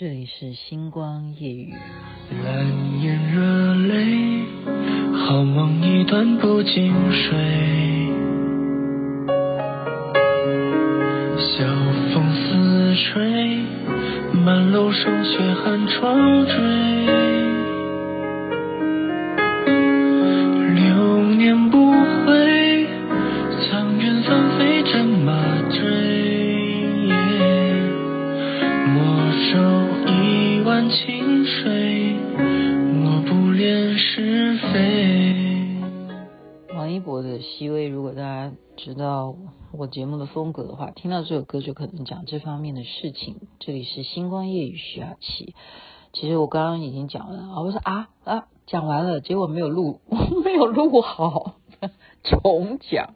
这里是星光夜雨。蓝眼热泪，好梦一段不经睡。晓风似吹，满楼霜雪寒窗坠。看清水，我不恋是非。王一博的《熹微》，如果大家知道我节目的风格的话，听到这首歌就可能讲这方面的事情。这里是星光夜雨徐雅琪。其实我刚刚已经讲了，我说啊啊，讲完了，结果没有录，没有录好，重讲。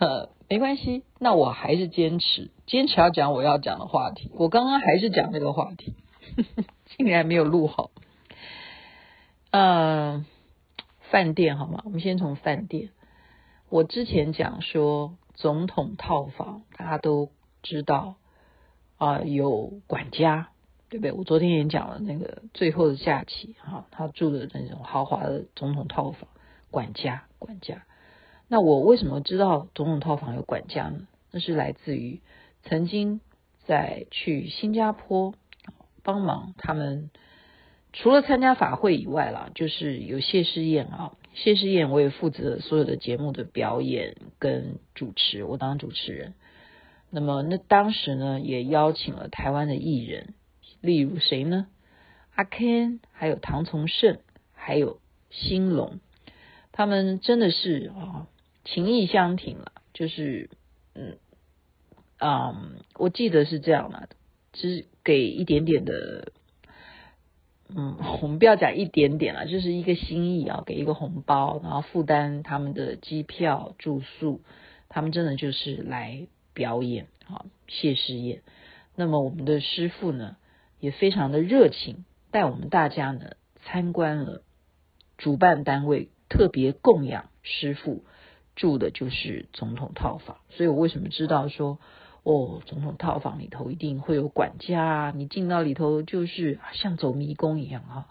呃，没关系，那我还是坚持，坚持要讲我要讲的话题。我刚刚还是讲这个话题，竟然没有录好。嗯、呃，饭店好吗？我们先从饭店。我之前讲说总统套房，大家都知道啊、有管家，对不对？我昨天也讲了那个最后的假期啊，他住的那种豪华的总统套房，管家，管家。那我为什么知道总统套房有管家呢？那是来自于曾经在去新加坡帮忙他们，除了参加法会以外啦，就是有谢师宴啊。谢师宴，我也负责所有的节目的表演跟主持，我当主持人。那么那当时呢，也邀请了台湾的艺人，例如谁呢？阿 Ken，还有唐从圣，还有兴隆，他们真的是啊，情义相挺了。就是嗯嗯，我记得是这样的，只给一点点的。嗯，我们不要讲一点点了，就是一个心意啊，给一个红包，然后负担他们的机票住宿，他们真的就是来表演啊，谢师宴。那么我们的师傅呢，也非常的热情，带我们大家呢参观了主办单位特别供养师傅住的就是总统套房，所以我为什么知道说？哦，总统套房里头一定会有管家！你进到里头就是像走迷宫一样啊，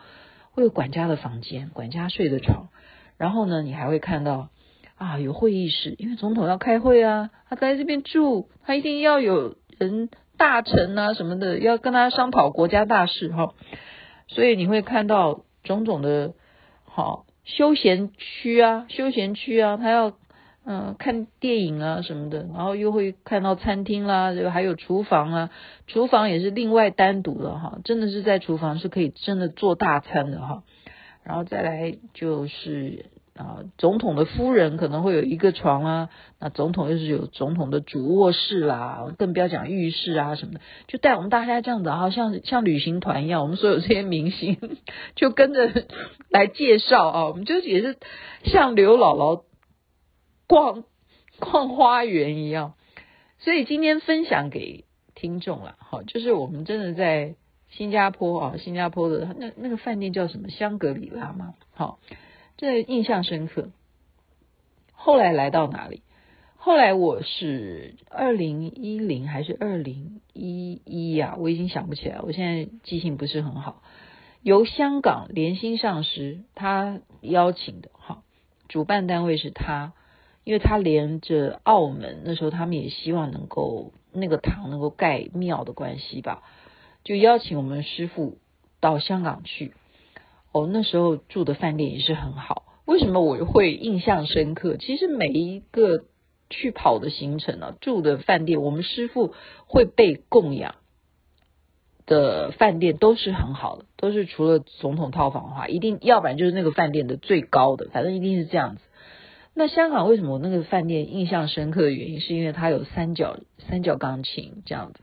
会有管家的房间，管家睡的床。然后呢，你还会看到啊，有会议室，因为总统要开会啊，他在这边住，他一定要有人大臣啊什么的要跟他商讨国家大事哈。所以你会看到种种的好休闲区啊，休闲区啊，他要。嗯，看电影啊什么的，然后又会看到餐厅啦，这个还有厨房啊，厨房也是另外单独的哈，真的是在厨房是可以真的做大餐的哈。然后再来就是啊，总统的夫人可能会有一个床啊，那总统又是有总统的主卧室啦，更不要讲浴室啊什么的，就带我们大家这样子啊，像像旅行团一样，我们所有这些明星就跟着来介绍啊，我们就也是像刘姥姥。逛 逛花园一样，所以今天分享给听众了，好，就是我们真的在新加坡啊，新加坡的那那个饭店叫什么香格里拉吗？好，这印象深刻。后来来到哪里？后来我是二零一零还是二零一一呀？我已经想不起来，我现在记性不是很好。由香港联新上师他邀请的，哈，主办单位是他。因为他连着澳门，那时候他们也希望能够那个堂能够盖庙的关系吧，就邀请我们师傅到香港去。哦，那时候住的饭店也是很好。为什么我会印象深刻？其实每一个去跑的行程啊，住的饭店，我们师傅会被供养的饭店都是很好的，都是除了总统套房的话，一定要不然就是那个饭店的最高的，反正一定是这样子。那香港为什么我那个饭店印象深刻的原因，是因为它有三角三角钢琴这样子，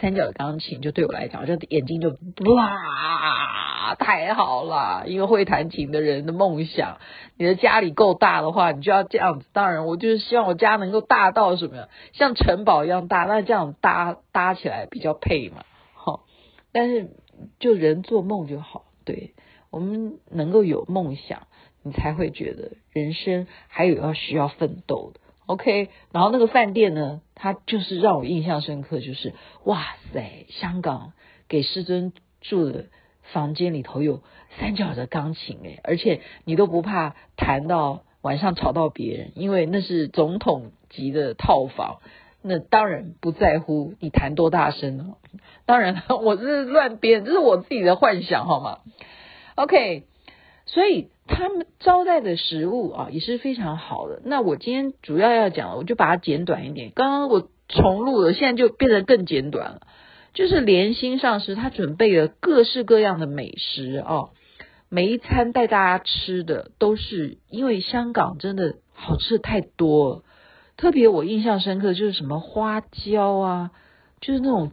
三角钢琴就对我来讲，就眼睛就哇，太好了！因为会弹琴的人的梦想，你的家里够大的话，你就要这样子。当然，我就是希望我家能够大到什么样，像城堡一样大，那这样搭搭起来比较配嘛。好，但是就人做梦就好，对，我们能够有梦想。你才会觉得人生还有要需要奋斗的，OK？然后那个饭店呢，它就是让我印象深刻，就是哇塞，香港给师尊住的房间里头有三角的钢琴诶，而且你都不怕弹到晚上吵到别人，因为那是总统级的套房，那当然不在乎你弹多大声哦。当然我这是乱编，这是我自己的幻想，好吗？OK，所以他们招待的食物啊也是非常好的。那我今天主要要讲，我就把它简短一点。刚刚我重录了，现在就变得更简短了。就是连心上师他准备了各式各样的美食啊，每一餐带大家吃的都是因为香港真的好吃的太多了，特别我印象深刻就是什么花椒啊，就是那种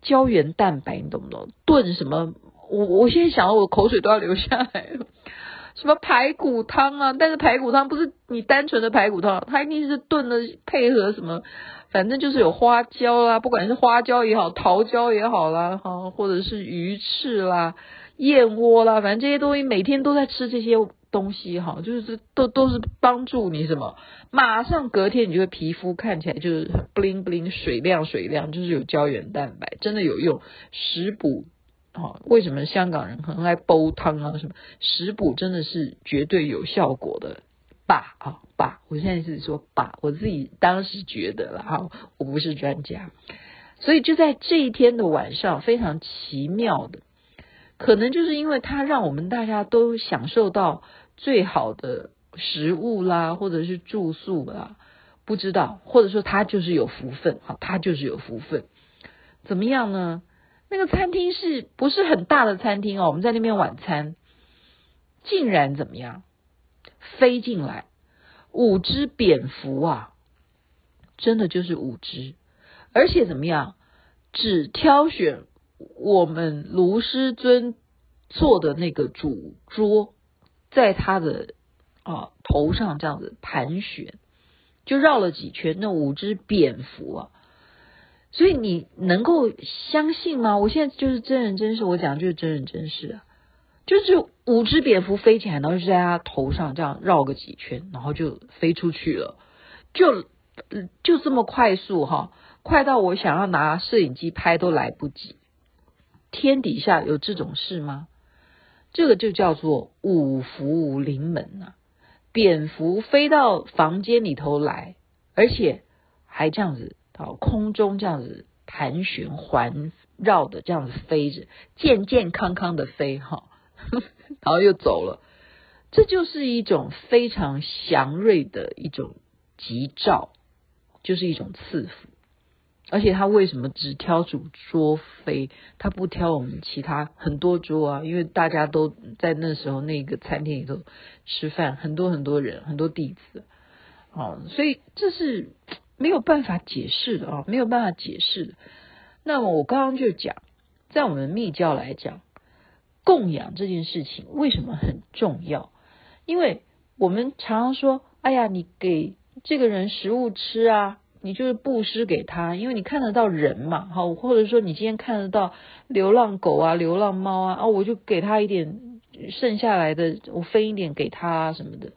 胶原蛋白，你懂不懂？炖什么？我我现在想到我口水都要流下来了。什么排骨汤啊？但是排骨汤不是你单纯的排骨汤，它一定是炖的配合什么。反正就是有花椒啦，不管是花椒也好，桃胶也好啦，哈，或者是鱼翅啦、燕窝啦，反正这些东西每天都在吃这些东西，哈，就是都都是帮助你什么，马上隔天你就会皮肤看起来就是 bling bling 水亮水亮，就是有胶原蛋白，真的有用，食补，哦，为什么香港人很爱煲汤啊？什么食补真的是绝对有效果的。吧啊吧，我现在是说吧，我自己当时觉得了哈，我不是专家，所以就在这一天的晚上，非常奇妙的，可能就是因为它让我们大家都享受到最好的食物啦，或者是住宿啦，不知道，或者说他就是有福分哈，他就是有福分，怎么样呢？那个餐厅是不是很大的餐厅哦？我们在那边晚餐，竟然怎么样？飞进来五只蝙蝠啊，真的就是五只，而且怎么样？只挑选我们卢师尊坐的那个主桌，在他的啊头上这样子盘旋，就绕了几圈。那五只蝙蝠啊，所以你能够相信吗？我现在就是真人真事，我讲的就是真人真事啊。就是五只蝙蝠飞起来，然后就在他头上这样绕个几圈，然后就飞出去了，就就这么快速哈，快到我想要拿摄影机拍都来不及。天底下有这种事吗？这个就叫做五福临门呐，蝙蝠飞到房间里头来，而且还这样子到空中这样子盘旋环绕的这样子飞着，健健康康的飞哈。然后又走了，这就是一种非常祥瑞的一种吉兆，就是一种赐福。而且他为什么只挑主桌飞，他不挑我们其他很多桌啊？因为大家都在那时候那个餐厅里头吃饭，很多很多人，很多弟子，哦，所以这是没有办法解释的啊，没有办法解释的。那么我刚刚就讲，在我们密教来讲。供养这件事情为什么很重要？因为我们常常说：“哎呀，你给这个人食物吃啊，你就是布施给他，因为你看得到人嘛，好，或者说你今天看得到流浪狗啊、流浪猫啊，啊，我就给他一点剩下来的，我分一点给他啊什么的。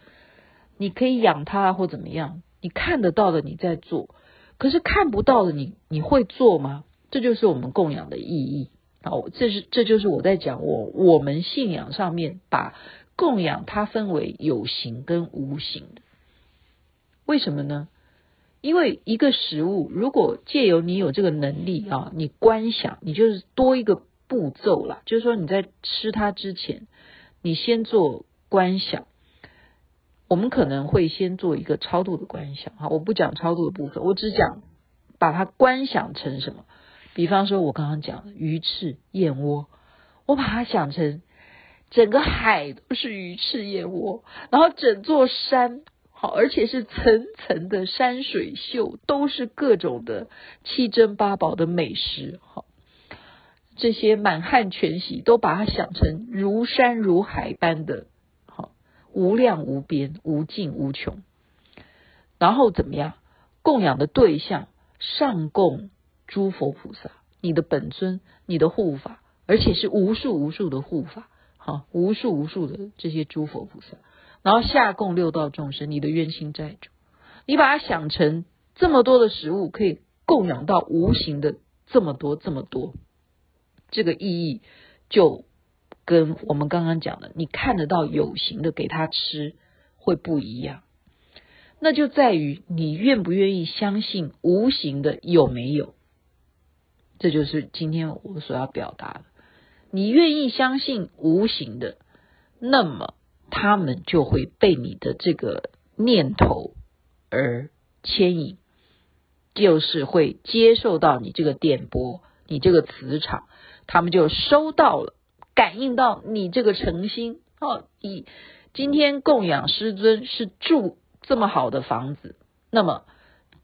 你可以养他或怎么样，你看得到的你在做，可是看不到的你你会做吗？这就是我们供养的意义。”好，这是这就是我在讲我我们信仰上面把供养它分为有形跟无形的，为什么呢？因为一个食物如果借由你有这个能力啊，你观想，你就是多一个步骤啦，就是说你在吃它之前，你先做观想。我们可能会先做一个超度的观想哈，我不讲超度的部分，我只讲把它观想成什么。比方说，我刚刚讲的鱼翅、燕窝，我把它想成整个海都是鱼翅、燕窝，然后整座山好，而且是层层的山水秀，都是各种的七珍八宝的美食，好，这些满汉全席都把它想成如山如海般的，无量无边、无尽无穷。然后怎么样？供养的对象上供。诸佛菩萨，你的本尊，你的护法，而且是无数无数的护法，好，无数无数的这些诸佛菩萨，然后下供六道众生，你的冤亲债主，你把它想成这么多的食物，可以供养到无形的这么多这么多，这个意义就跟我们刚刚讲的，你看得到有形的给他吃会不一样。那就在于你愿不愿意相信无形的有没有，这就是今天我所要表达的。你愿意相信无形的，那么他们就会被你的这个念头而牵引，就是会接受到你这个电波，你这个磁场，他们就收到了，感应到你这个诚心哦。你今天供养师尊是住。这么好的房子，那么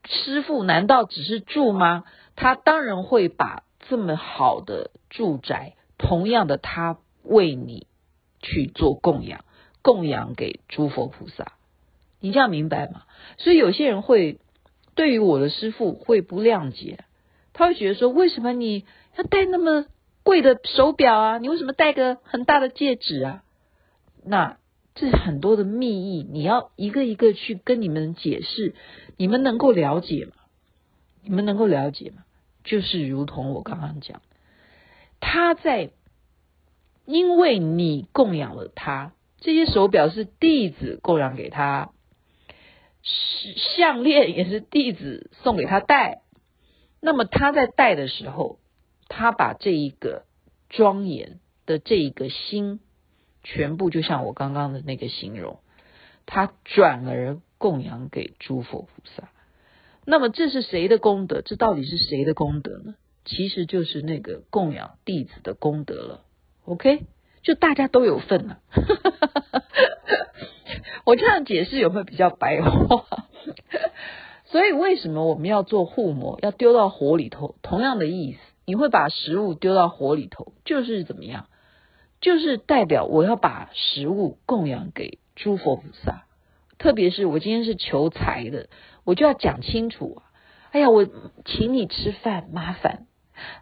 师傅难道只是住吗？他当然会把这么好的住宅，同样的他为你去做供养，供养给诸佛菩萨。你这样明白吗？所以有些人会对于我的师傅会不谅解，他会觉得说：为什么你要带那么贵的手表啊？你为什么戴个很大的戒指啊？那。是很多的秘密，你要一个一个去跟你们解释，你们能够了解吗？你们能够了解吗？就是如同我刚刚讲，他在因为你供养了他，这些手表是弟子供养给他，项链也是弟子送给他戴，那么他在戴的时候，他把这一个庄严的这一个心。全部就像我刚刚的那个形容，他转而供养给诸佛菩萨。那么这是谁的功德？这到底是谁的功德呢？其实就是那个供养弟子的功德了。OK，就大家都有份啊。我这样解释有没有比较白话？所以为什么我们要做护摩？要丢到火里头？同样的意思，你会把食物丢到火里头，就是怎么样？就是代表我要把食物供养给诸佛菩萨，特别是我今天是求财的，我就要讲清楚啊！哎呀，我请你吃饭，麻烦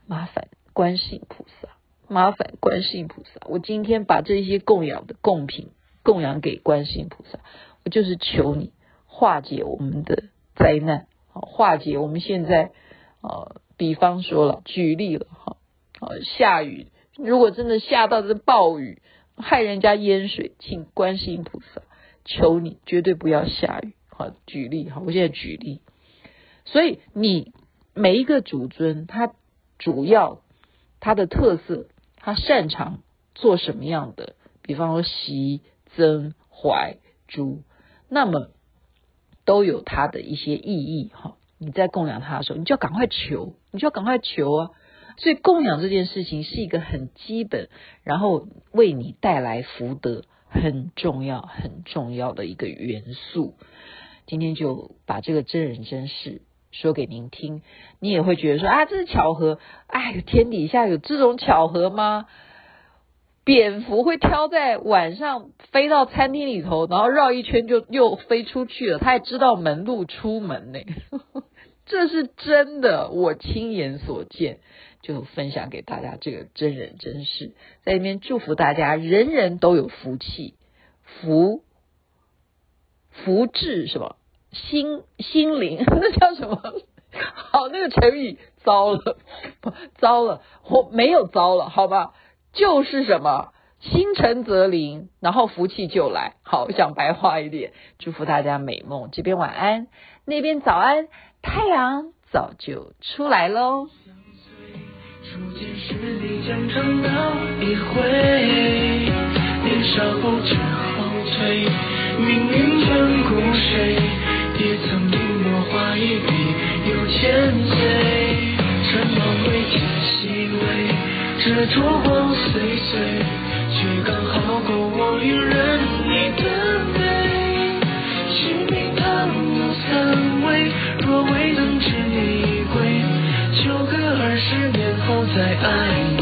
麻烦观世音菩萨，麻烦观世音菩萨，我今天把这些供养的贡品供养给观世音菩萨，我就是求你化解我们的灾难，化解我们现在呃，比方说了，举例了哈，啊，下雨。如果真的下到这暴雨，害人家淹水，请观世音菩萨求你绝对不要下雨。好，举例哈，我现在举例。所以你每一个主尊，他主要他的特色，他擅长做什么样的？比方说习、增、怀、诛，那么都有他的一些意义哈。你在供养他的时候，你就要赶快求，你就要赶快求啊。所以供养这件事情是一个很基本，然后为你带来福德很重要、很重要的一个元素。今天就把这个真人真事说给您听，你也会觉得说啊，这是巧合。哎，天底下有这种巧合吗？蝙蝠会挑在晚上飞到餐厅里头，然后绕一圈就又飞出去了。他还知道门路出门呢，这是真的，我亲眼所见。就分享给大家这个真人真事，在里面祝福大家，人人都有福气，福福至是吧？心心灵 那叫什么？好，那个成语糟了，糟了，我没有糟了，好吧？就是什么？心诚则灵，然后福气就来。好，讲白话一点，祝福大家美梦。这边晚安，那边早安，太阳早就出来喽。初见时你将尝到一回，年少不知后退，命运眷顾谁？也曾隐没画一笔又千岁，尘网未见细微，这烛光岁岁，却刚好够我一人你的美。使命旁有三味，若未能知你归，就隔二十年后再爱你。